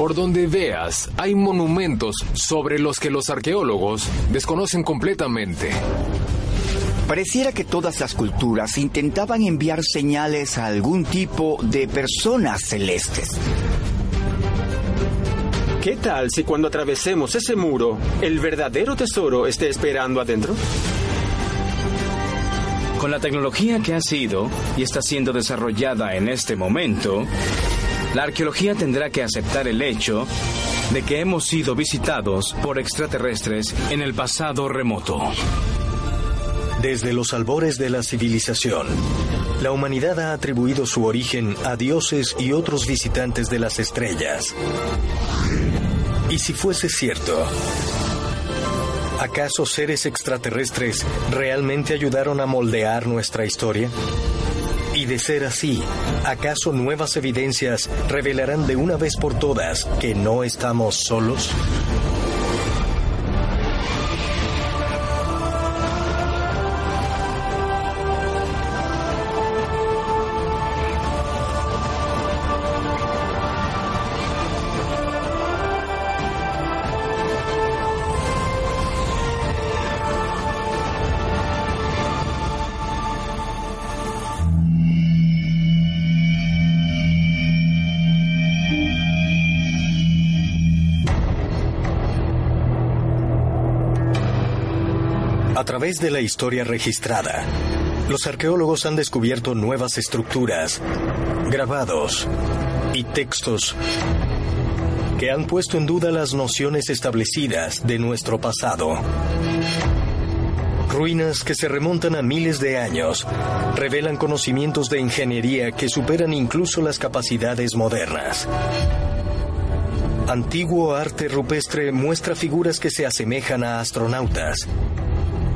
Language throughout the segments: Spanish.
Por donde veas, hay monumentos sobre los que los arqueólogos desconocen completamente. Pareciera que todas las culturas intentaban enviar señales a algún tipo de personas celestes. ¿Qué tal si cuando atravesemos ese muro, el verdadero tesoro esté esperando adentro? Con la tecnología que ha sido y está siendo desarrollada en este momento, la arqueología tendrá que aceptar el hecho de que hemos sido visitados por extraterrestres en el pasado remoto. Desde los albores de la civilización, la humanidad ha atribuido su origen a dioses y otros visitantes de las estrellas. Y si fuese cierto, ¿acaso seres extraterrestres realmente ayudaron a moldear nuestra historia? Y de ser así, ¿acaso nuevas evidencias revelarán de una vez por todas que no estamos solos? Través de la historia registrada, los arqueólogos han descubierto nuevas estructuras, grabados y textos que han puesto en duda las nociones establecidas de nuestro pasado. Ruinas que se remontan a miles de años revelan conocimientos de ingeniería que superan incluso las capacidades modernas. Antiguo arte rupestre muestra figuras que se asemejan a astronautas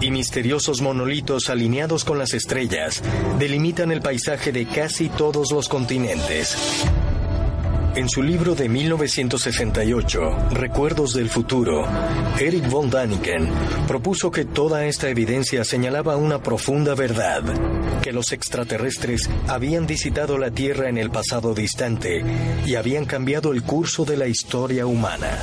y misteriosos monolitos alineados con las estrellas delimitan el paisaje de casi todos los continentes. En su libro de 1968, Recuerdos del Futuro, Eric von Daniken propuso que toda esta evidencia señalaba una profunda verdad, que los extraterrestres habían visitado la Tierra en el pasado distante y habían cambiado el curso de la historia humana.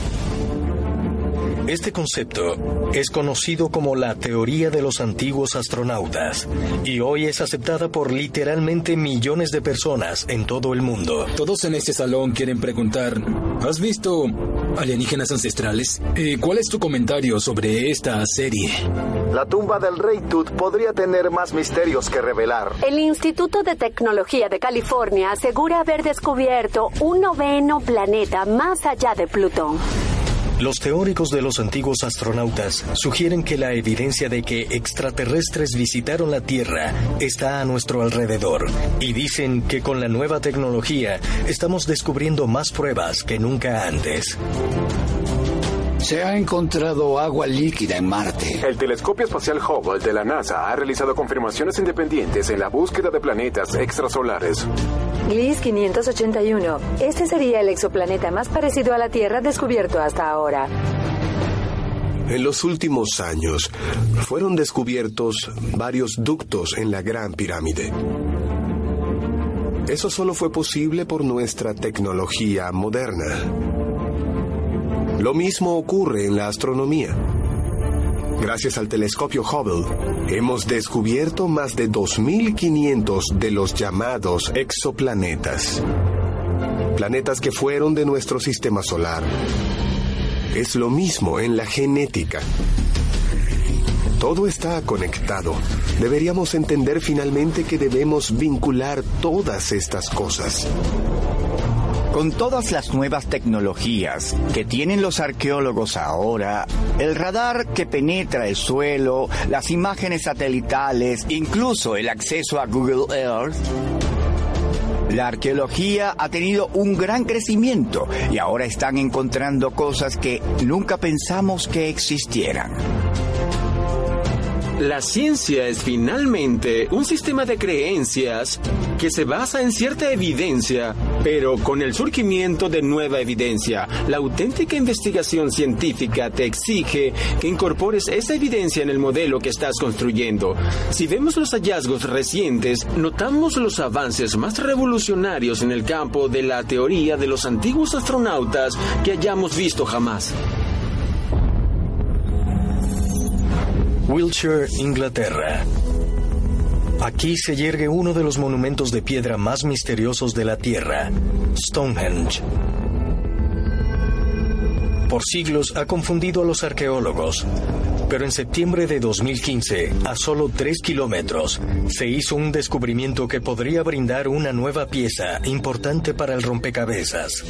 Este concepto es conocido como la teoría de los antiguos astronautas y hoy es aceptada por literalmente millones de personas en todo el mundo. Todos en este salón quieren preguntar, ¿has visto alienígenas ancestrales? Eh, ¿Cuál es tu comentario sobre esta serie? La tumba del rey Tut podría tener más misterios que revelar. El Instituto de Tecnología de California asegura haber descubierto un noveno planeta más allá de Plutón. Los teóricos de los antiguos astronautas sugieren que la evidencia de que extraterrestres visitaron la Tierra está a nuestro alrededor y dicen que con la nueva tecnología estamos descubriendo más pruebas que nunca antes. Se ha encontrado agua líquida en Marte. El telescopio espacial Hubble de la NASA ha realizado confirmaciones independientes en la búsqueda de planetas extrasolares. Gliss 581. Este sería el exoplaneta más parecido a la Tierra descubierto hasta ahora. En los últimos años fueron descubiertos varios ductos en la Gran Pirámide. Eso solo fue posible por nuestra tecnología moderna. Lo mismo ocurre en la astronomía. Gracias al telescopio Hubble, hemos descubierto más de 2.500 de los llamados exoplanetas. Planetas que fueron de nuestro sistema solar. Es lo mismo en la genética. Todo está conectado. Deberíamos entender finalmente que debemos vincular todas estas cosas. Con todas las nuevas tecnologías que tienen los arqueólogos ahora, el radar que penetra el suelo, las imágenes satelitales, incluso el acceso a Google Earth, La arqueología ha tenido un gran crecimiento y ahora están encontrando cosas que nunca pensamos que existieran. La ciencia es finalmente un sistema de creencias que se basa en cierta evidencia, pero con el surgimiento de nueva evidencia. La auténtica investigación científica te exige que incorpores esa evidencia en el modelo que estás construyendo. Si vemos los hallazgos recientes, notamos los avances más revolucionarios en el campo de la teoría de los antiguos astronautas que hayamos visto jamás. Wiltshire, Inglaterra. Aquí se yergue uno de los monumentos de piedra más misteriosos de la Tierra, Stonehenge. Por siglos ha confundido a los arqueólogos, pero en septiembre de 2015, a solo tres kilómetros, se hizo un descubrimiento que podría brindar una nueva pieza importante para el rompecabezas.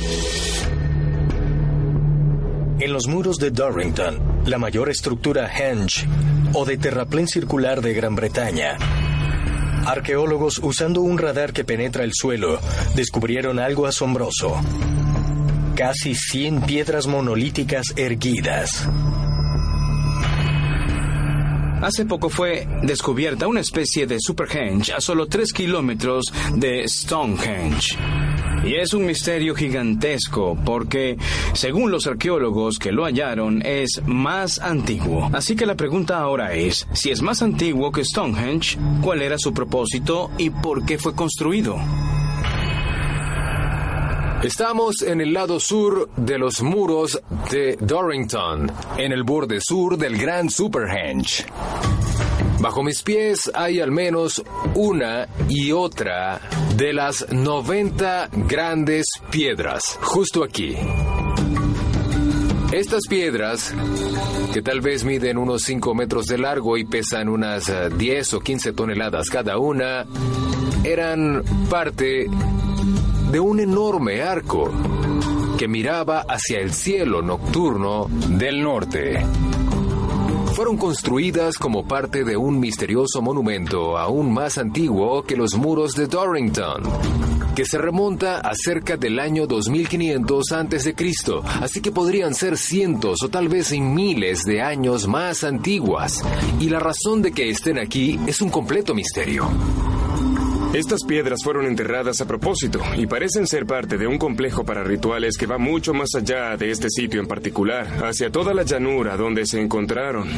En los muros de Dorrington, la mayor estructura henge o de terraplén circular de Gran Bretaña, arqueólogos usando un radar que penetra el suelo descubrieron algo asombroso. Casi 100 piedras monolíticas erguidas. Hace poco fue descubierta una especie de Superhenge a solo 3 kilómetros de Stonehenge. Y es un misterio gigantesco porque, según los arqueólogos que lo hallaron, es más antiguo. Así que la pregunta ahora es, si es más antiguo que Stonehenge, ¿cuál era su propósito y por qué fue construido? Estamos en el lado sur de los muros de Dorrington, en el borde sur del Gran Superhenge. Bajo mis pies hay al menos una y otra de las 90 grandes piedras, justo aquí. Estas piedras, que tal vez miden unos 5 metros de largo y pesan unas 10 o 15 toneladas cada una, eran parte de un enorme arco que miraba hacia el cielo nocturno del norte. Fueron construidas como parte de un misterioso monumento aún más antiguo que los muros de Dorrington, que se remonta a cerca del año 2500 a.C., así que podrían ser cientos o tal vez miles de años más antiguas, y la razón de que estén aquí es un completo misterio. Estas piedras fueron enterradas a propósito y parecen ser parte de un complejo para rituales que va mucho más allá de este sitio en particular, hacia toda la llanura donde se encontraron.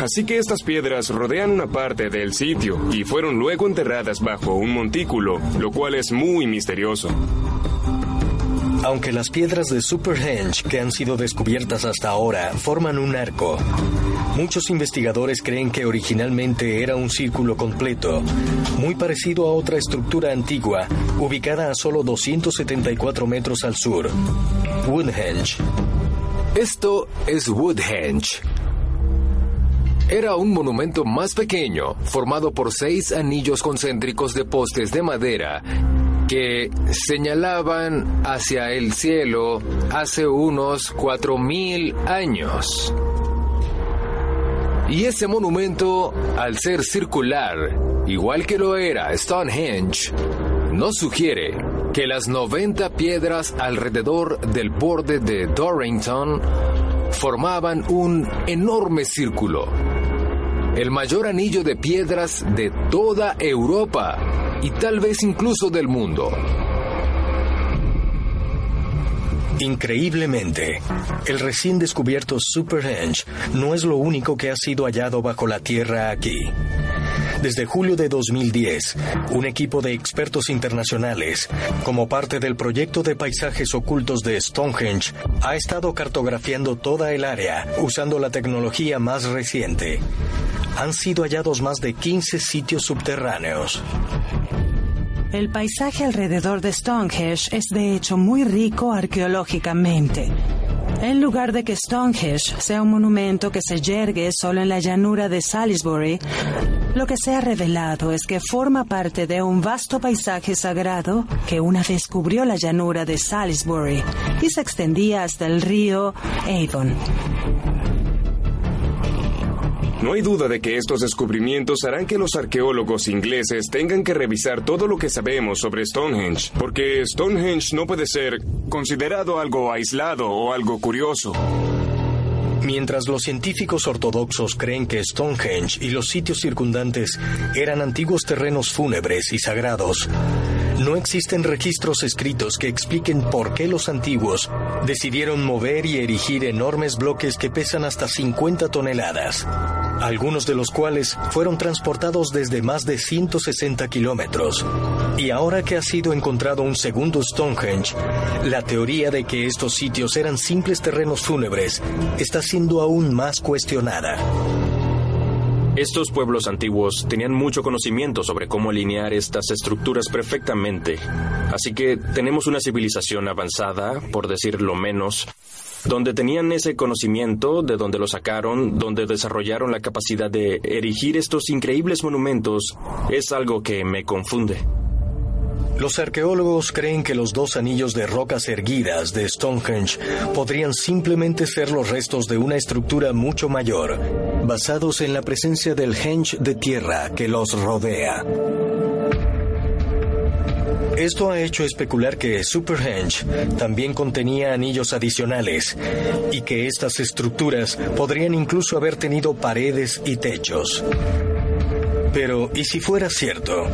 Así que estas piedras rodean una parte del sitio y fueron luego enterradas bajo un montículo, lo cual es muy misterioso. Aunque las piedras de Superhenge que han sido descubiertas hasta ahora forman un arco, muchos investigadores creen que originalmente era un círculo completo, muy parecido a otra estructura antigua ubicada a solo 274 metros al sur, Woodhenge. Esto es Woodhenge. Era un monumento más pequeño, formado por seis anillos concéntricos de postes de madera que señalaban hacia el cielo hace unos cuatro mil años. Y ese monumento, al ser circular, igual que lo era Stonehenge, nos sugiere que las 90 piedras alrededor del borde de Dorrington formaban un enorme círculo, el mayor anillo de piedras de toda Europa y tal vez incluso del mundo. Increíblemente, el recién descubierto Superhenge no es lo único que ha sido hallado bajo la tierra aquí. Desde julio de 2010, un equipo de expertos internacionales, como parte del proyecto de paisajes ocultos de Stonehenge, ha estado cartografiando toda el área usando la tecnología más reciente. Han sido hallados más de 15 sitios subterráneos. El paisaje alrededor de Stonehenge es de hecho muy rico arqueológicamente. En lugar de que Stonehenge sea un monumento que se yergue solo en la llanura de Salisbury, lo que se ha revelado es que forma parte de un vasto paisaje sagrado que una vez cubrió la llanura de Salisbury y se extendía hasta el río Avon. No hay duda de que estos descubrimientos harán que los arqueólogos ingleses tengan que revisar todo lo que sabemos sobre Stonehenge, porque Stonehenge no puede ser considerado algo aislado o algo curioso. Mientras los científicos ortodoxos creen que Stonehenge y los sitios circundantes eran antiguos terrenos fúnebres y sagrados, no existen registros escritos que expliquen por qué los antiguos decidieron mover y erigir enormes bloques que pesan hasta 50 toneladas, algunos de los cuales fueron transportados desde más de 160 kilómetros. Y ahora que ha sido encontrado un segundo Stonehenge, la teoría de que estos sitios eran simples terrenos fúnebres está siendo aún más cuestionada. Estos pueblos antiguos tenían mucho conocimiento sobre cómo alinear estas estructuras perfectamente, así que tenemos una civilización avanzada, por decirlo menos, donde tenían ese conocimiento, de donde lo sacaron, donde desarrollaron la capacidad de erigir estos increíbles monumentos, es algo que me confunde. Los arqueólogos creen que los dos anillos de rocas erguidas de Stonehenge podrían simplemente ser los restos de una estructura mucho mayor, basados en la presencia del henge de tierra que los rodea. Esto ha hecho especular que Superhenge también contenía anillos adicionales y que estas estructuras podrían incluso haber tenido paredes y techos. Pero, ¿y si fuera cierto?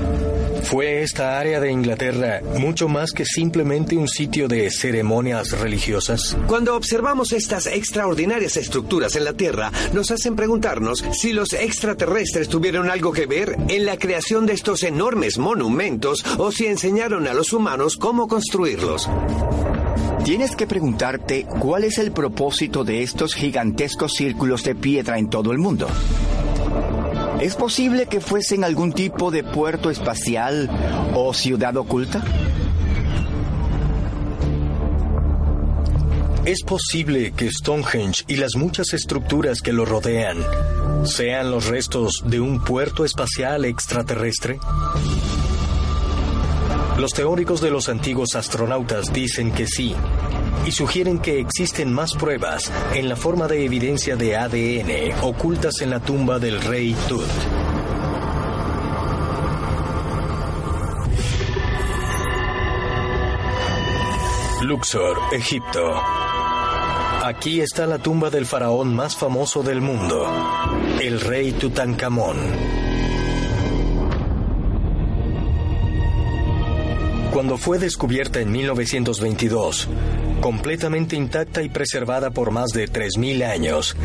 ¿Fue esta área de Inglaterra mucho más que simplemente un sitio de ceremonias religiosas? Cuando observamos estas extraordinarias estructuras en la Tierra, nos hacen preguntarnos si los extraterrestres tuvieron algo que ver en la creación de estos enormes monumentos o si enseñaron a los humanos cómo construirlos. Tienes que preguntarte cuál es el propósito de estos gigantescos círculos de piedra en todo el mundo. ¿Es posible que fuesen algún tipo de puerto espacial o ciudad oculta? ¿Es posible que Stonehenge y las muchas estructuras que lo rodean sean los restos de un puerto espacial extraterrestre? Los teóricos de los antiguos astronautas dicen que sí, y sugieren que existen más pruebas en la forma de evidencia de ADN ocultas en la tumba del rey Tut. Luxor, Egipto. Aquí está la tumba del faraón más famoso del mundo, el rey Tutankamón. Cuando fue descubierta en 1922, completamente intacta y preservada por más de 3.000 años,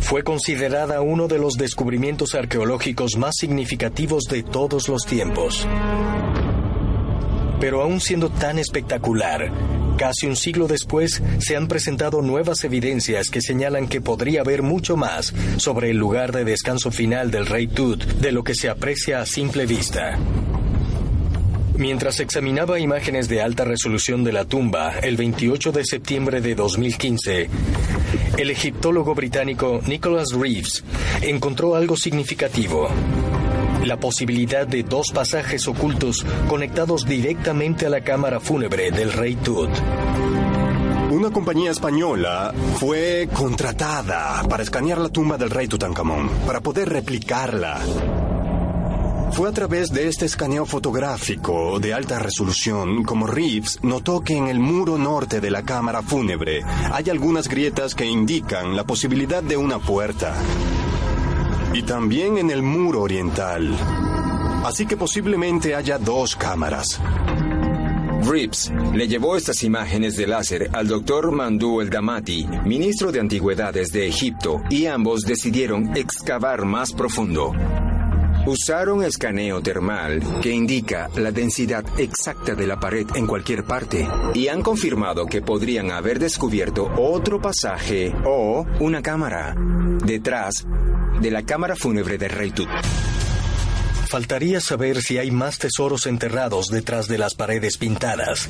fue considerada uno de los descubrimientos arqueológicos más significativos de todos los tiempos. Pero aún siendo tan espectacular, casi un siglo después se han presentado nuevas evidencias que señalan que podría haber mucho más sobre el lugar de descanso final del rey Tut de lo que se aprecia a simple vista. Mientras examinaba imágenes de alta resolución de la tumba el 28 de septiembre de 2015, el egiptólogo británico Nicholas Reeves encontró algo significativo. La posibilidad de dos pasajes ocultos conectados directamente a la cámara fúnebre del rey Tut. Una compañía española fue contratada para escanear la tumba del rey Tutankamón, para poder replicarla. Fue a través de este escaneo fotográfico de alta resolución como Reeves notó que en el muro norte de la cámara fúnebre hay algunas grietas que indican la posibilidad de una puerta. Y también en el muro oriental. Así que posiblemente haya dos cámaras. Reeves le llevó estas imágenes de láser al doctor Mandú El Damati, ministro de Antigüedades de Egipto, y ambos decidieron excavar más profundo. Usaron escaneo termal que indica la densidad exacta de la pared en cualquier parte y han confirmado que podrían haber descubierto otro pasaje o una cámara detrás de la cámara fúnebre de Rey Tut. Faltaría saber si hay más tesoros enterrados detrás de las paredes pintadas.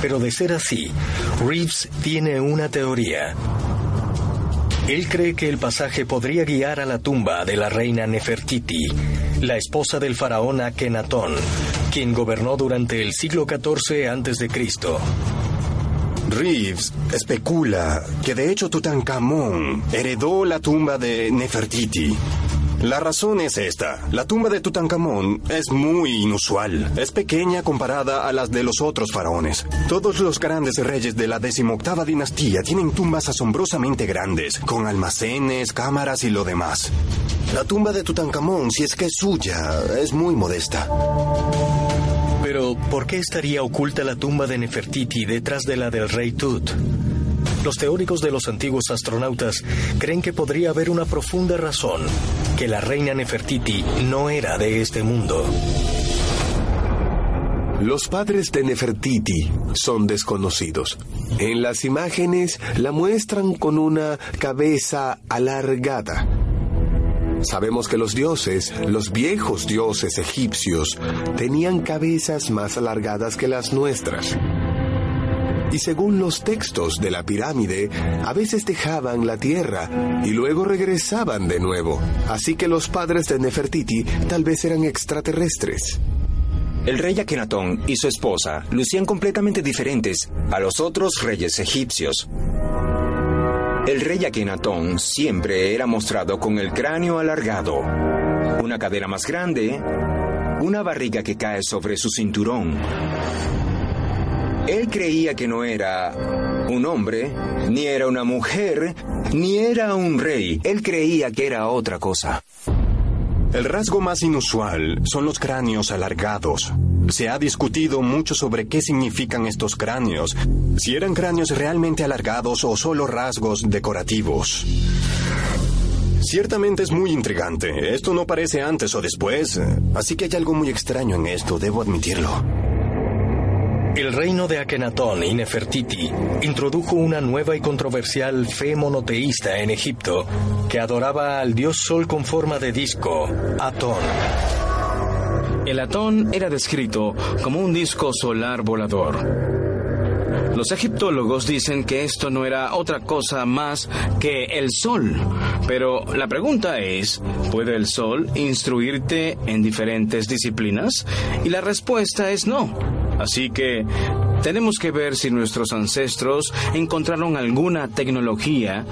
Pero de ser así, Reeves tiene una teoría. Él cree que el pasaje podría guiar a la tumba de la reina Nefertiti, la esposa del faraón Akenatón, quien gobernó durante el siglo XIV a.C. Reeves especula que de hecho Tutankamón heredó la tumba de Nefertiti. La razón es esta. La tumba de Tutankamón es muy inusual. Es pequeña comparada a las de los otros faraones. Todos los grandes reyes de la decimoctava dinastía tienen tumbas asombrosamente grandes, con almacenes, cámaras y lo demás. La tumba de Tutankamón, si es que es suya, es muy modesta. Pero, ¿por qué estaría oculta la tumba de Nefertiti detrás de la del rey Tut? Los teóricos de los antiguos astronautas creen que podría haber una profunda razón, que la reina Nefertiti no era de este mundo. Los padres de Nefertiti son desconocidos. En las imágenes la muestran con una cabeza alargada. Sabemos que los dioses, los viejos dioses egipcios, tenían cabezas más alargadas que las nuestras y según los textos de la pirámide, a veces dejaban la tierra y luego regresaban de nuevo. Así que los padres de Nefertiti tal vez eran extraterrestres. El rey Akenatón y su esposa lucían completamente diferentes a los otros reyes egipcios. El rey Akenatón siempre era mostrado con el cráneo alargado, una cadera más grande, una barriga que cae sobre su cinturón él creía que no era un hombre, ni era una mujer, ni era un rey. Él creía que era otra cosa. El rasgo más inusual son los cráneos alargados. Se ha discutido mucho sobre qué significan estos cráneos, si eran cráneos realmente alargados o solo rasgos decorativos. Ciertamente es muy intrigante. Esto no parece antes o después, así que hay algo muy extraño en esto, debo admitirlo. El reino de Akenatón y Nefertiti introdujo una nueva y controversial fe monoteísta en Egipto que adoraba al dios sol con forma de disco, Atón. El Atón era descrito como un disco solar volador. Los egiptólogos dicen que esto no era otra cosa más que el sol. Pero la pregunta es, ¿puede el sol instruirte en diferentes disciplinas? Y la respuesta es no. Así que tenemos que ver si nuestros ancestros encontraron alguna tecnología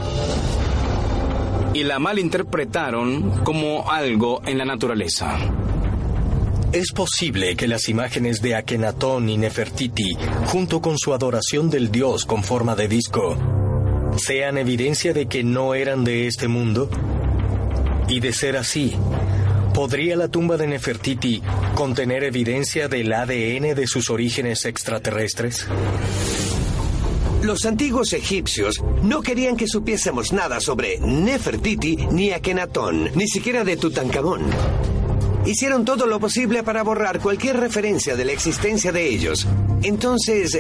y la malinterpretaron como algo en la naturaleza. Es posible que las imágenes de Akenatón y Nefertiti, junto con su adoración del dios con forma de disco, sean evidencia de que no eran de este mundo. Y de ser así, ¿Podría la tumba de Nefertiti contener evidencia del ADN de sus orígenes extraterrestres? Los antiguos egipcios no querían que supiésemos nada sobre Nefertiti ni Akenatón, ni siquiera de Tutankamón. Hicieron todo lo posible para borrar cualquier referencia de la existencia de ellos. Entonces,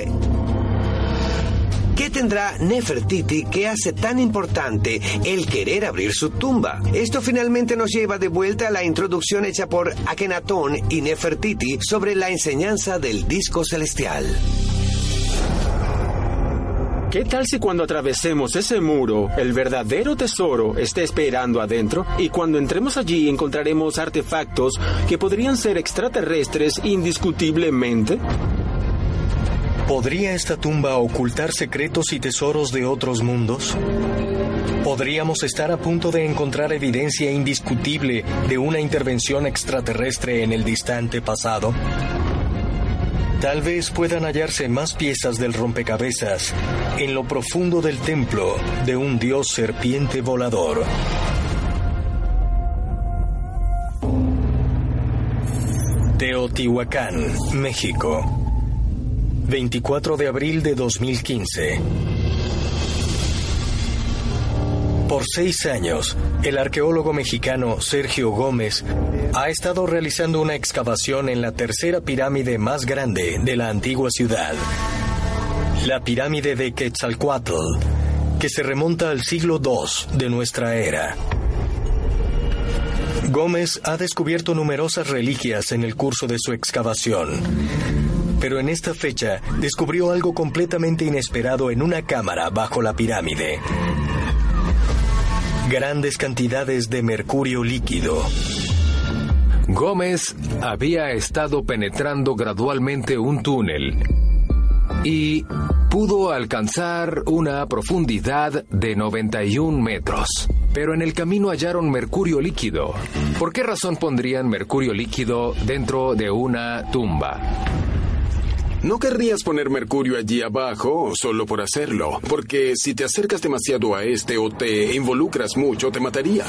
¿Qué tendrá Nefertiti que hace tan importante el querer abrir su tumba? Esto finalmente nos lleva de vuelta a la introducción hecha por Akenatón y Nefertiti sobre la enseñanza del disco celestial. ¿Qué tal si cuando atravesemos ese muro, el verdadero tesoro esté esperando adentro y cuando entremos allí encontraremos artefactos que podrían ser extraterrestres indiscutiblemente? ¿Podría esta tumba ocultar secretos y tesoros de otros mundos? ¿Podríamos estar a punto de encontrar evidencia indiscutible de una intervención extraterrestre en el distante pasado? Tal vez puedan hallarse más piezas del rompecabezas en lo profundo del templo de un dios serpiente volador. Teotihuacán, México. 24 de abril de 2015. Por seis años, el arqueólogo mexicano Sergio Gómez ha estado realizando una excavación en la tercera pirámide más grande de la antigua ciudad, la pirámide de Quetzalcoatl, que se remonta al siglo II de nuestra era. Gómez ha descubierto numerosas reliquias en el curso de su excavación pero en esta fecha descubrió algo completamente inesperado en una cámara bajo la pirámide. Grandes cantidades de mercurio líquido. Gómez había estado penetrando gradualmente un túnel y pudo alcanzar una profundidad de 91 metros. Pero en el camino hallaron mercurio líquido. ¿Por qué razón pondrían mercurio líquido dentro de una tumba? No querrías poner mercurio allí abajo solo por hacerlo, porque si te acercas demasiado a este o te involucras mucho, te mataría.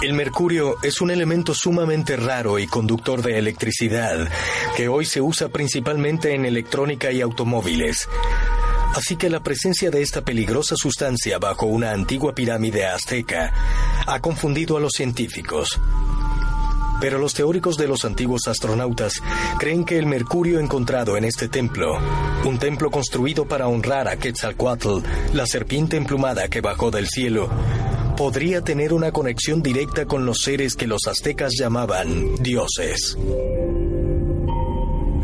El mercurio es un elemento sumamente raro y conductor de electricidad que hoy se usa principalmente en electrónica y automóviles. Así que la presencia de esta peligrosa sustancia bajo una antigua pirámide azteca ha confundido a los científicos. Pero los teóricos de los antiguos astronautas creen que el mercurio encontrado en este templo, un templo construido para honrar a Quetzalcoatl, la serpiente emplumada que bajó del cielo, podría tener una conexión directa con los seres que los aztecas llamaban dioses.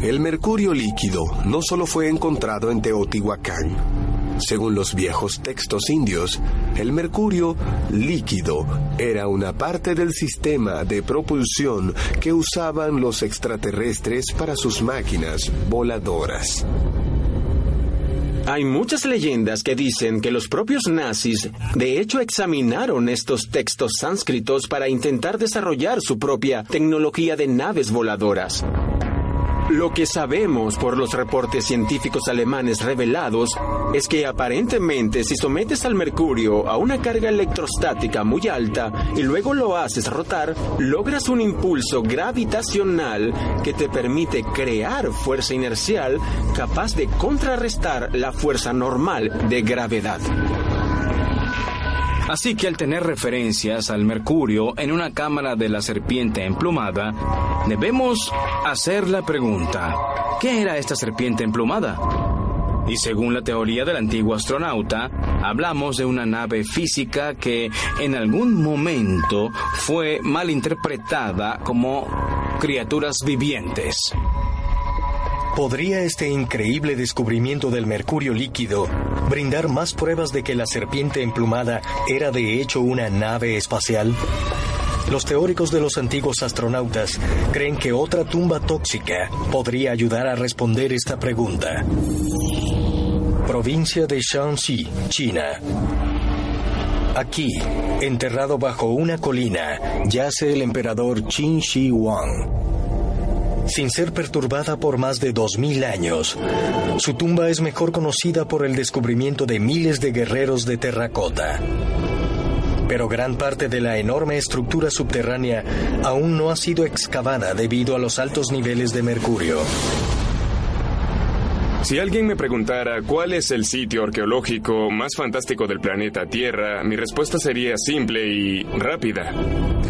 El mercurio líquido no solo fue encontrado en Teotihuacán, según los viejos textos indios, el mercurio líquido era una parte del sistema de propulsión que usaban los extraterrestres para sus máquinas voladoras. Hay muchas leyendas que dicen que los propios nazis de hecho examinaron estos textos sánscritos para intentar desarrollar su propia tecnología de naves voladoras. Lo que sabemos por los reportes científicos alemanes revelados es que aparentemente si sometes al mercurio a una carga electrostática muy alta y luego lo haces rotar, logras un impulso gravitacional que te permite crear fuerza inercial capaz de contrarrestar la fuerza normal de gravedad. Así que al tener referencias al mercurio en una cámara de la serpiente emplumada, debemos hacer la pregunta, ¿qué era esta serpiente emplumada? Y según la teoría del antiguo astronauta, hablamos de una nave física que en algún momento fue malinterpretada como criaturas vivientes. ¿Podría este increíble descubrimiento del mercurio líquido brindar más pruebas de que la serpiente emplumada era de hecho una nave espacial? Los teóricos de los antiguos astronautas creen que otra tumba tóxica podría ayudar a responder esta pregunta. Provincia de Shaanxi, China. Aquí, enterrado bajo una colina, yace el emperador Qin Shi Huang sin ser perturbada por más de dos mil años. Su tumba es mejor conocida por el descubrimiento de miles de guerreros de terracota. Pero gran parte de la enorme estructura subterránea aún no ha sido excavada debido a los altos niveles de mercurio. Si alguien me preguntara cuál es el sitio arqueológico más fantástico del planeta Tierra, mi respuesta sería simple y rápida.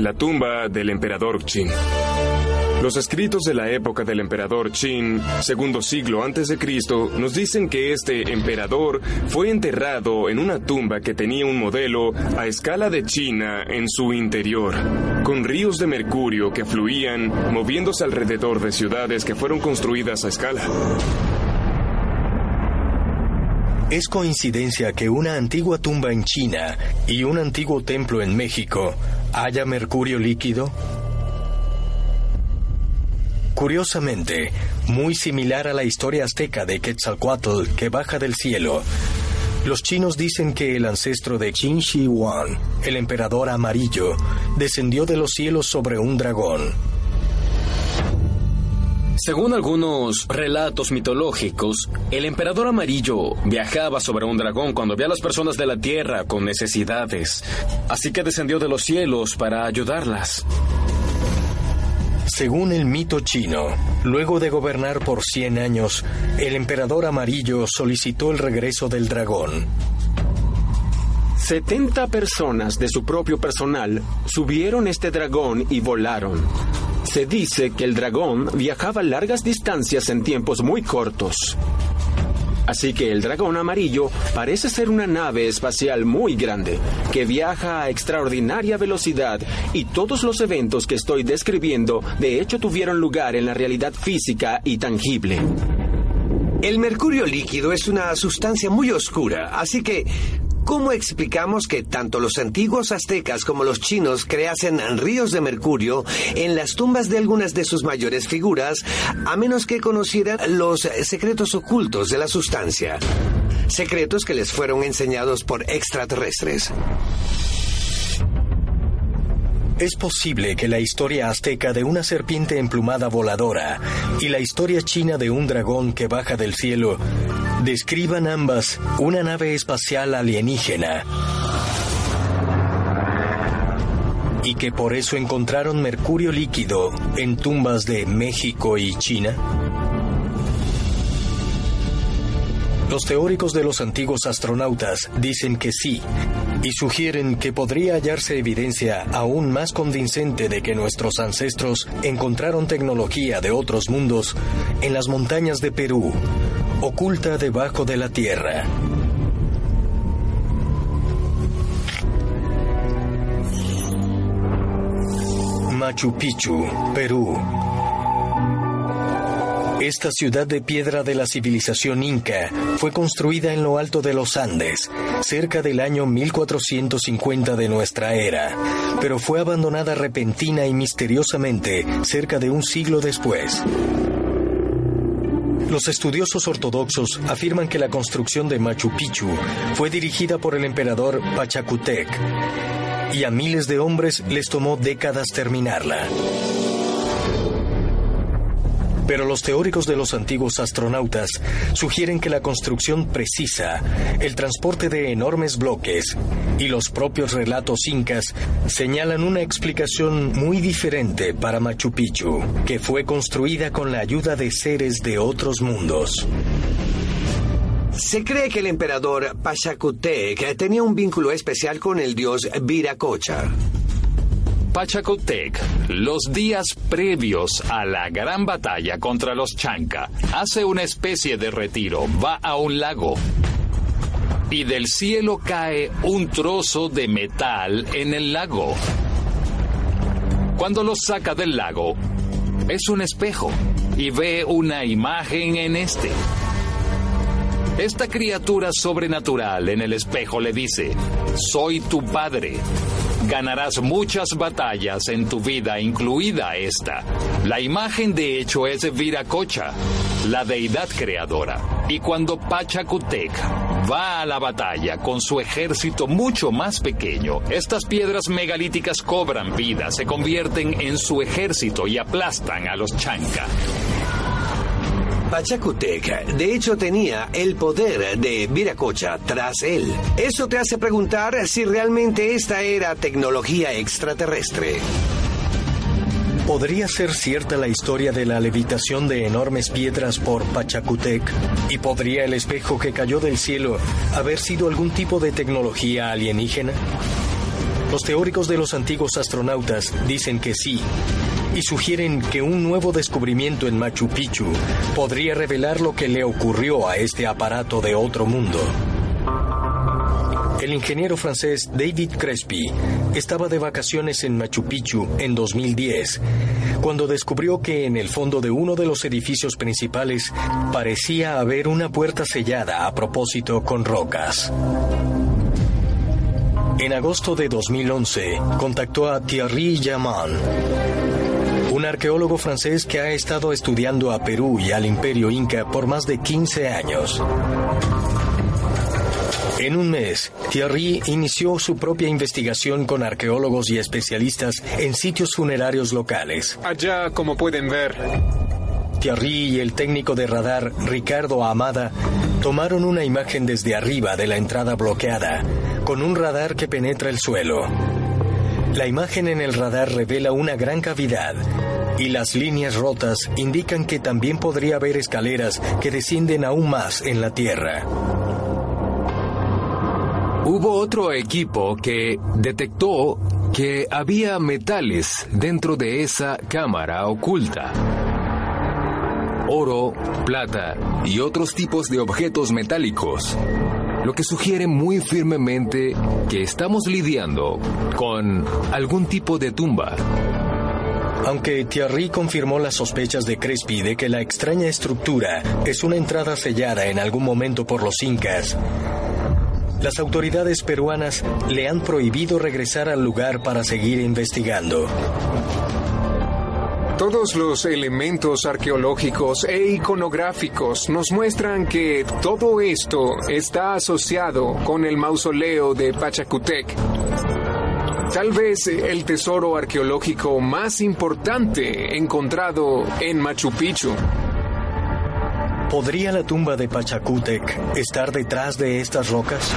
La tumba del emperador Qin. Los escritos de la época del emperador Qin, segundo siglo antes de Cristo, nos dicen que este emperador fue enterrado en una tumba que tenía un modelo a escala de China en su interior, con ríos de mercurio que fluían moviéndose alrededor de ciudades que fueron construidas a escala. ¿Es coincidencia que una antigua tumba en China y un antiguo templo en México haya mercurio líquido? Curiosamente, muy similar a la historia azteca de Quetzalcoatl que baja del cielo, los chinos dicen que el ancestro de Qin Shi Huang, el emperador amarillo, descendió de los cielos sobre un dragón. Según algunos relatos mitológicos, el emperador amarillo viajaba sobre un dragón cuando vio a las personas de la tierra con necesidades, así que descendió de los cielos para ayudarlas. Según el mito chino, luego de gobernar por 100 años, el emperador amarillo solicitó el regreso del dragón. 70 personas de su propio personal subieron este dragón y volaron. Se dice que el dragón viajaba largas distancias en tiempos muy cortos. Así que el dragón amarillo parece ser una nave espacial muy grande, que viaja a extraordinaria velocidad y todos los eventos que estoy describiendo de hecho tuvieron lugar en la realidad física y tangible. El mercurio líquido es una sustancia muy oscura, así que ¿Cómo explicamos que tanto los antiguos aztecas como los chinos creasen ríos de mercurio en las tumbas de algunas de sus mayores figuras, a menos que conocieran los secretos ocultos de la sustancia? Secretos que les fueron enseñados por extraterrestres. Es posible que la historia azteca de una serpiente emplumada voladora y la historia china de un dragón que baja del cielo describan ambas una nave espacial alienígena y que por eso encontraron mercurio líquido en tumbas de México y China? Los teóricos de los antiguos astronautas dicen que sí y sugieren que podría hallarse evidencia aún más convincente de que nuestros ancestros encontraron tecnología de otros mundos en las montañas de Perú, oculta debajo de la Tierra. Machu Picchu, Perú. Esta ciudad de piedra de la civilización inca fue construida en lo alto de los Andes, cerca del año 1450 de nuestra era, pero fue abandonada repentina y misteriosamente cerca de un siglo después. Los estudiosos ortodoxos afirman que la construcción de Machu Picchu fue dirigida por el emperador Pachacutec y a miles de hombres les tomó décadas terminarla. Pero los teóricos de los antiguos astronautas sugieren que la construcción precisa, el transporte de enormes bloques y los propios relatos incas señalan una explicación muy diferente para Machu Picchu, que fue construida con la ayuda de seres de otros mundos. Se cree que el emperador Pachacutec tenía un vínculo especial con el dios Viracocha. Pachacutec, los días previos a la gran batalla contra los Chanca, hace una especie de retiro, va a un lago y del cielo cae un trozo de metal en el lago. Cuando lo saca del lago, es un espejo y ve una imagen en este. Esta criatura sobrenatural en el espejo le dice, soy tu padre. Ganarás muchas batallas en tu vida, incluida esta. La imagen de hecho es Viracocha, la deidad creadora. Y cuando Pachacutec va a la batalla con su ejército mucho más pequeño, estas piedras megalíticas cobran vida, se convierten en su ejército y aplastan a los Chanca. Pachacutec, de hecho, tenía el poder de Viracocha tras él. Eso te hace preguntar si realmente esta era tecnología extraterrestre. ¿Podría ser cierta la historia de la levitación de enormes piedras por Pachacutec? ¿Y podría el espejo que cayó del cielo haber sido algún tipo de tecnología alienígena? Los teóricos de los antiguos astronautas dicen que sí, y sugieren que un nuevo descubrimiento en Machu Picchu podría revelar lo que le ocurrió a este aparato de otro mundo. El ingeniero francés David Crespi estaba de vacaciones en Machu Picchu en 2010, cuando descubrió que en el fondo de uno de los edificios principales parecía haber una puerta sellada a propósito con rocas. En agosto de 2011, contactó a Thierry Jaman, un arqueólogo francés que ha estado estudiando a Perú y al imperio inca por más de 15 años. En un mes, Thierry inició su propia investigación con arqueólogos y especialistas en sitios funerarios locales. Allá, como pueden ver, Thierry y el técnico de radar Ricardo Amada tomaron una imagen desde arriba de la entrada bloqueada, con un radar que penetra el suelo. La imagen en el radar revela una gran cavidad y las líneas rotas indican que también podría haber escaleras que descienden aún más en la Tierra. Hubo otro equipo que detectó que había metales dentro de esa cámara oculta. Oro, plata y otros tipos de objetos metálicos lo que sugiere muy firmemente que estamos lidiando con algún tipo de tumba. Aunque Thierry confirmó las sospechas de Crespi de que la extraña estructura es una entrada sellada en algún momento por los incas, las autoridades peruanas le han prohibido regresar al lugar para seguir investigando. Todos los elementos arqueológicos e iconográficos nos muestran que todo esto está asociado con el mausoleo de Pachacutec. Tal vez el tesoro arqueológico más importante encontrado en Machu Picchu. ¿Podría la tumba de Pachacutec estar detrás de estas rocas?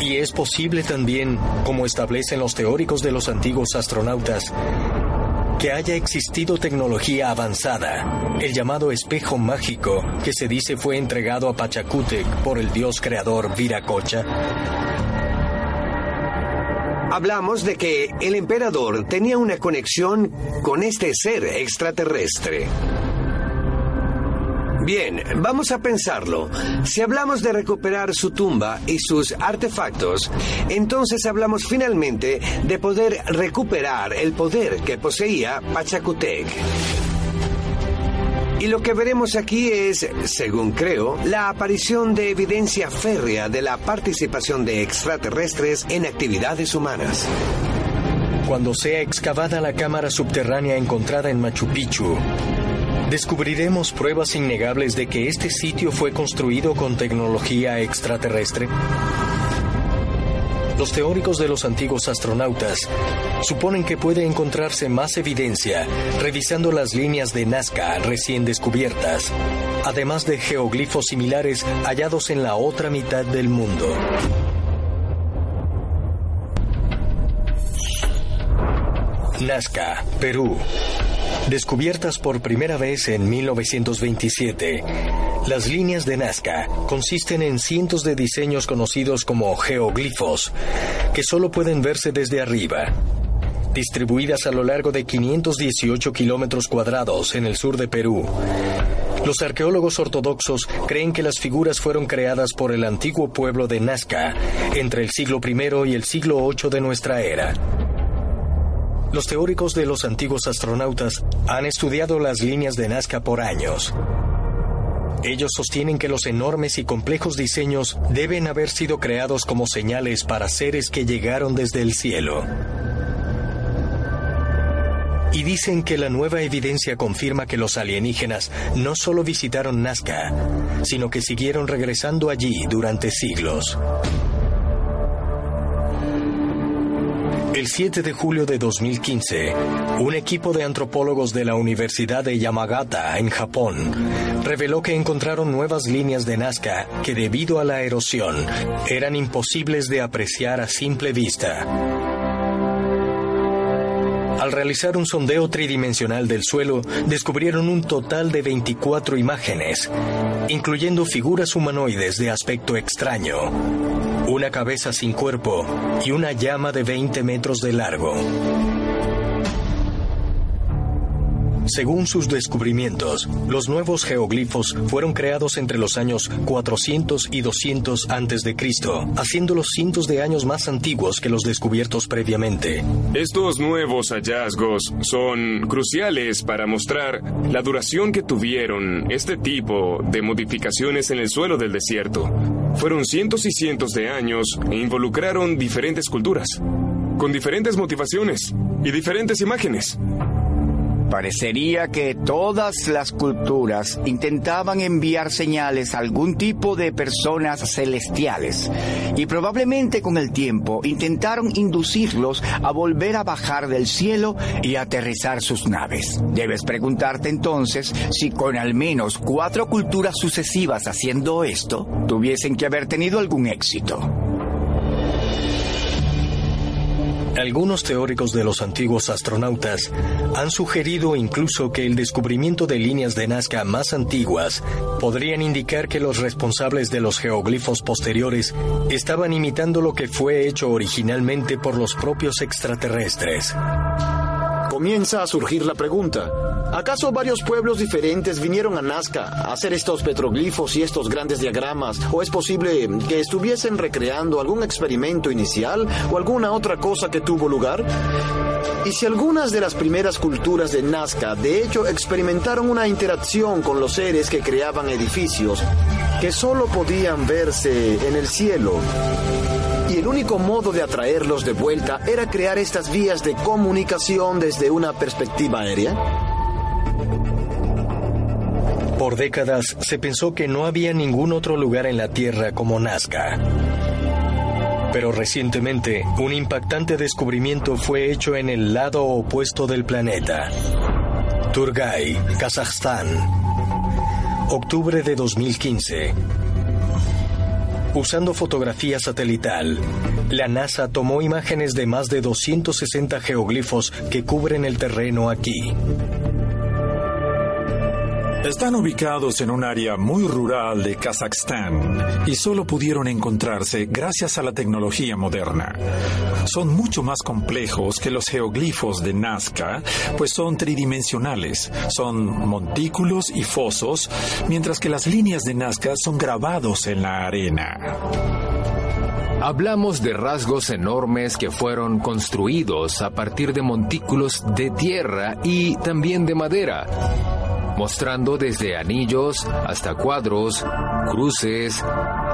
Y es posible también, como establecen los teóricos de los antiguos astronautas, que haya existido tecnología avanzada, el llamado espejo mágico que se dice fue entregado a Pachacútec por el dios creador Viracocha. Hablamos de que el emperador tenía una conexión con este ser extraterrestre. Bien, vamos a pensarlo. Si hablamos de recuperar su tumba y sus artefactos, entonces hablamos finalmente de poder recuperar el poder que poseía Pachacutec. Y lo que veremos aquí es, según creo, la aparición de evidencia férrea de la participación de extraterrestres en actividades humanas. Cuando sea excavada la cámara subterránea encontrada en Machu Picchu, ¿Descubriremos pruebas innegables de que este sitio fue construido con tecnología extraterrestre? Los teóricos de los antiguos astronautas suponen que puede encontrarse más evidencia revisando las líneas de Nazca recién descubiertas, además de geoglifos similares hallados en la otra mitad del mundo. Nazca, Perú. Descubiertas por primera vez en 1927, las líneas de Nazca consisten en cientos de diseños conocidos como geoglifos, que solo pueden verse desde arriba. Distribuidas a lo largo de 518 kilómetros cuadrados en el sur de Perú. Los arqueólogos ortodoxos creen que las figuras fueron creadas por el antiguo pueblo de Nazca entre el siglo I y el siglo VIII de nuestra era. Los teóricos de los antiguos astronautas han estudiado las líneas de Nazca por años. Ellos sostienen que los enormes y complejos diseños deben haber sido creados como señales para seres que llegaron desde el cielo. Y dicen que la nueva evidencia confirma que los alienígenas no solo visitaron Nazca, sino que siguieron regresando allí durante siglos. El 7 de julio de 2015, un equipo de antropólogos de la Universidad de Yamagata, en Japón, reveló que encontraron nuevas líneas de Nazca que debido a la erosión eran imposibles de apreciar a simple vista. Al realizar un sondeo tridimensional del suelo, descubrieron un total de 24 imágenes, incluyendo figuras humanoides de aspecto extraño, una cabeza sin cuerpo y una llama de 20 metros de largo. Según sus descubrimientos, los nuevos geoglifos fueron creados entre los años 400 y 200 antes de Cristo, haciéndolos cientos de años más antiguos que los descubiertos previamente. Estos nuevos hallazgos son cruciales para mostrar la duración que tuvieron este tipo de modificaciones en el suelo del desierto. Fueron cientos y cientos de años e involucraron diferentes culturas, con diferentes motivaciones y diferentes imágenes. Parecería que todas las culturas intentaban enviar señales a algún tipo de personas celestiales y probablemente con el tiempo intentaron inducirlos a volver a bajar del cielo y aterrizar sus naves. Debes preguntarte entonces si con al menos cuatro culturas sucesivas haciendo esto, tuviesen que haber tenido algún éxito. Algunos teóricos de los antiguos astronautas han sugerido incluso que el descubrimiento de líneas de Nazca más antiguas podrían indicar que los responsables de los geoglifos posteriores estaban imitando lo que fue hecho originalmente por los propios extraterrestres. Comienza a surgir la pregunta, ¿Acaso varios pueblos diferentes vinieron a Nazca a hacer estos petroglifos y estos grandes diagramas? ¿O es posible que estuviesen recreando algún experimento inicial o alguna otra cosa que tuvo lugar? Y si algunas de las primeras culturas de Nazca de hecho experimentaron una interacción con los seres que creaban edificios, que solo podían verse en el cielo. Y el único modo de atraerlos de vuelta era crear estas vías de comunicación desde una perspectiva aérea. Por décadas se pensó que no había ningún otro lugar en la Tierra como Nazca. Pero recientemente, un impactante descubrimiento fue hecho en el lado opuesto del planeta. Turgay, Kazajstán. Octubre de 2015. Usando fotografía satelital, la NASA tomó imágenes de más de 260 geoglifos que cubren el terreno aquí. Están ubicados en un área muy rural de Kazajstán y solo pudieron encontrarse gracias a la tecnología moderna. Son mucho más complejos que los geoglifos de Nazca, pues son tridimensionales, son montículos y fosos, mientras que las líneas de Nazca son grabados en la arena. Hablamos de rasgos enormes que fueron construidos a partir de montículos de tierra y también de madera mostrando desde anillos hasta cuadros, cruces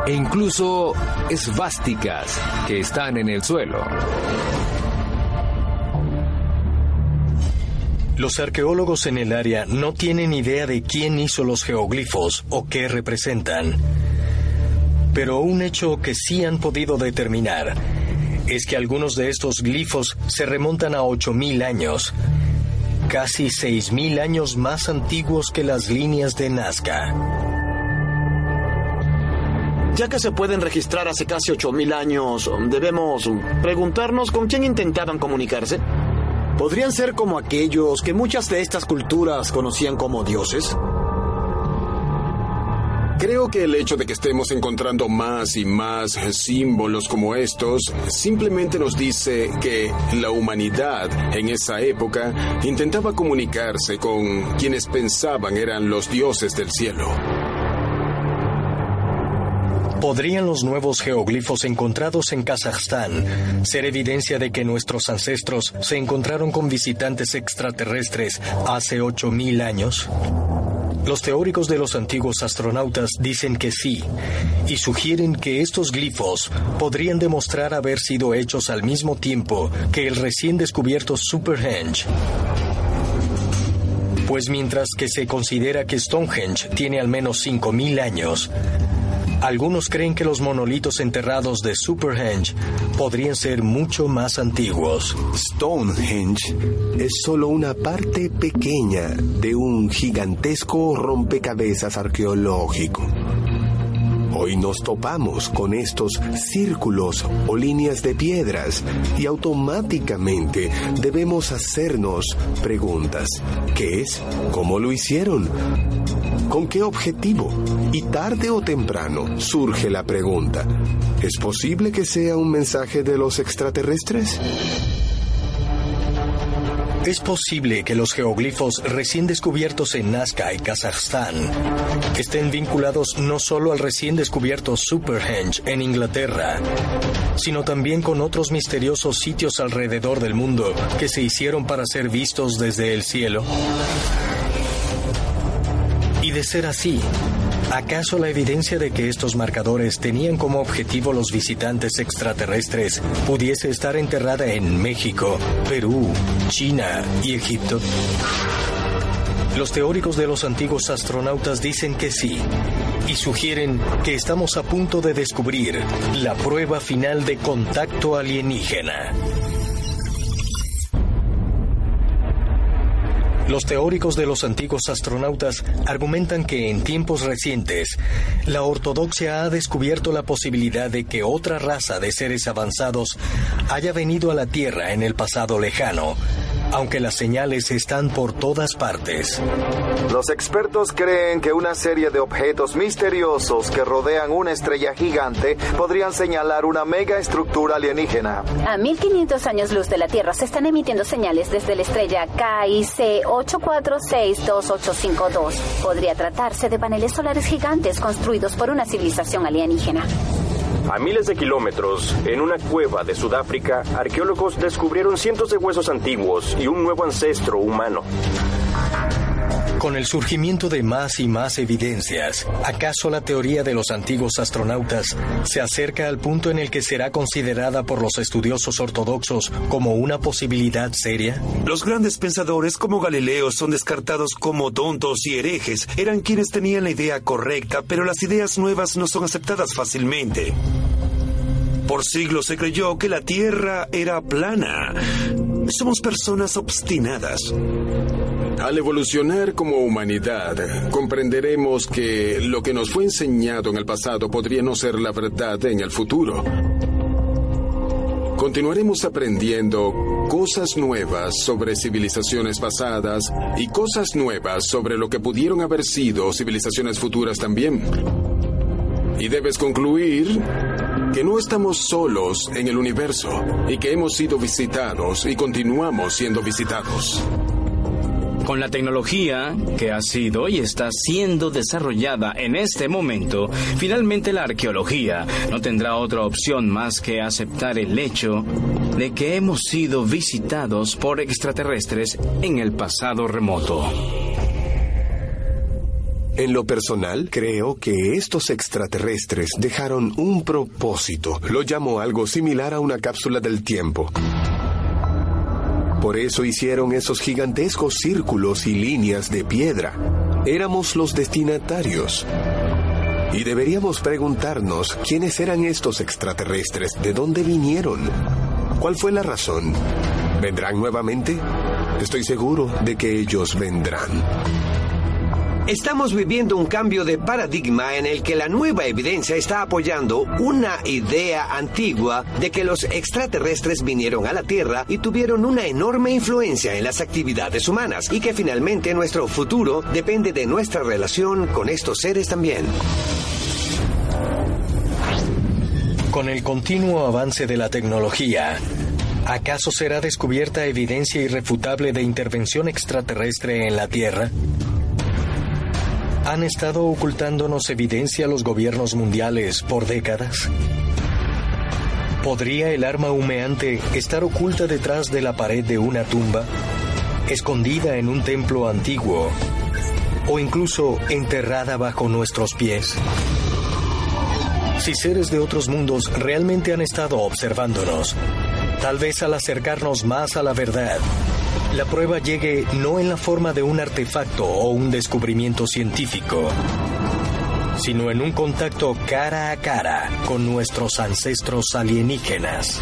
e incluso esvásticas que están en el suelo. Los arqueólogos en el área no tienen idea de quién hizo los geoglifos o qué representan. Pero un hecho que sí han podido determinar es que algunos de estos glifos se remontan a 8.000 años casi 6.000 años más antiguos que las líneas de Nazca. Ya que se pueden registrar hace casi 8.000 años, debemos preguntarnos con quién intentaban comunicarse. ¿Podrían ser como aquellos que muchas de estas culturas conocían como dioses? Creo que el hecho de que estemos encontrando más y más símbolos como estos simplemente nos dice que la humanidad en esa época intentaba comunicarse con quienes pensaban eran los dioses del cielo. ¿Podrían los nuevos geoglifos encontrados en Kazajstán ser evidencia de que nuestros ancestros se encontraron con visitantes extraterrestres hace 8.000 años? Los teóricos de los antiguos astronautas dicen que sí, y sugieren que estos glifos podrían demostrar haber sido hechos al mismo tiempo que el recién descubierto Superhenge. Pues mientras que se considera que Stonehenge tiene al menos 5.000 años, algunos creen que los monolitos enterrados de Superhenge podrían ser mucho más antiguos. Stonehenge es solo una parte pequeña de un gigantesco rompecabezas arqueológico. Hoy nos topamos con estos círculos o líneas de piedras y automáticamente debemos hacernos preguntas. ¿Qué es? ¿Cómo lo hicieron? ¿Con qué objetivo? Y tarde o temprano surge la pregunta, ¿es posible que sea un mensaje de los extraterrestres? Es posible que los geoglifos recién descubiertos en Nazca y Kazajstán estén vinculados no solo al recién descubierto Superhenge en Inglaterra, sino también con otros misteriosos sitios alrededor del mundo que se hicieron para ser vistos desde el cielo. Y de ser así, ¿acaso la evidencia de que estos marcadores tenían como objetivo los visitantes extraterrestres pudiese estar enterrada en México, Perú, China y Egipto? Los teóricos de los antiguos astronautas dicen que sí y sugieren que estamos a punto de descubrir la prueba final de contacto alienígena. Los teóricos de los antiguos astronautas argumentan que en tiempos recientes, la ortodoxia ha descubierto la posibilidad de que otra raza de seres avanzados haya venido a la Tierra en el pasado lejano, aunque las señales están por todas partes. Los expertos creen que una serie de objetos misteriosos que rodean una estrella gigante podrían señalar una mega estructura alienígena. A 1500 años luz de la Tierra se están emitiendo señales desde la estrella KIC 8462852. Podría tratarse de paneles solares gigantes construidos por una civilización alienígena. A miles de kilómetros, en una cueva de Sudáfrica, arqueólogos descubrieron cientos de huesos antiguos y un nuevo ancestro humano. Con el surgimiento de más y más evidencias, ¿acaso la teoría de los antiguos astronautas se acerca al punto en el que será considerada por los estudiosos ortodoxos como una posibilidad seria? Los grandes pensadores como Galileo son descartados como tontos y herejes. Eran quienes tenían la idea correcta, pero las ideas nuevas no son aceptadas fácilmente. Por siglos se creyó que la Tierra era plana. Somos personas obstinadas. Al evolucionar como humanidad, comprenderemos que lo que nos fue enseñado en el pasado podría no ser la verdad en el futuro. Continuaremos aprendiendo cosas nuevas sobre civilizaciones pasadas y cosas nuevas sobre lo que pudieron haber sido civilizaciones futuras también. Y debes concluir que no estamos solos en el universo y que hemos sido visitados y continuamos siendo visitados. Con la tecnología que ha sido y está siendo desarrollada en este momento, finalmente la arqueología no tendrá otra opción más que aceptar el hecho de que hemos sido visitados por extraterrestres en el pasado remoto. En lo personal, creo que estos extraterrestres dejaron un propósito. Lo llamo algo similar a una cápsula del tiempo. Por eso hicieron esos gigantescos círculos y líneas de piedra. Éramos los destinatarios. Y deberíamos preguntarnos quiénes eran estos extraterrestres, de dónde vinieron, cuál fue la razón. ¿Vendrán nuevamente? Estoy seguro de que ellos vendrán. Estamos viviendo un cambio de paradigma en el que la nueva evidencia está apoyando una idea antigua de que los extraterrestres vinieron a la Tierra y tuvieron una enorme influencia en las actividades humanas y que finalmente nuestro futuro depende de nuestra relación con estos seres también. Con el continuo avance de la tecnología, ¿acaso será descubierta evidencia irrefutable de intervención extraterrestre en la Tierra? ¿Han estado ocultándonos evidencia los gobiernos mundiales por décadas? ¿Podría el arma humeante estar oculta detrás de la pared de una tumba, escondida en un templo antiguo o incluso enterrada bajo nuestros pies? Si seres de otros mundos realmente han estado observándonos, tal vez al acercarnos más a la verdad, la prueba llegue no en la forma de un artefacto o un descubrimiento científico, sino en un contacto cara a cara con nuestros ancestros alienígenas.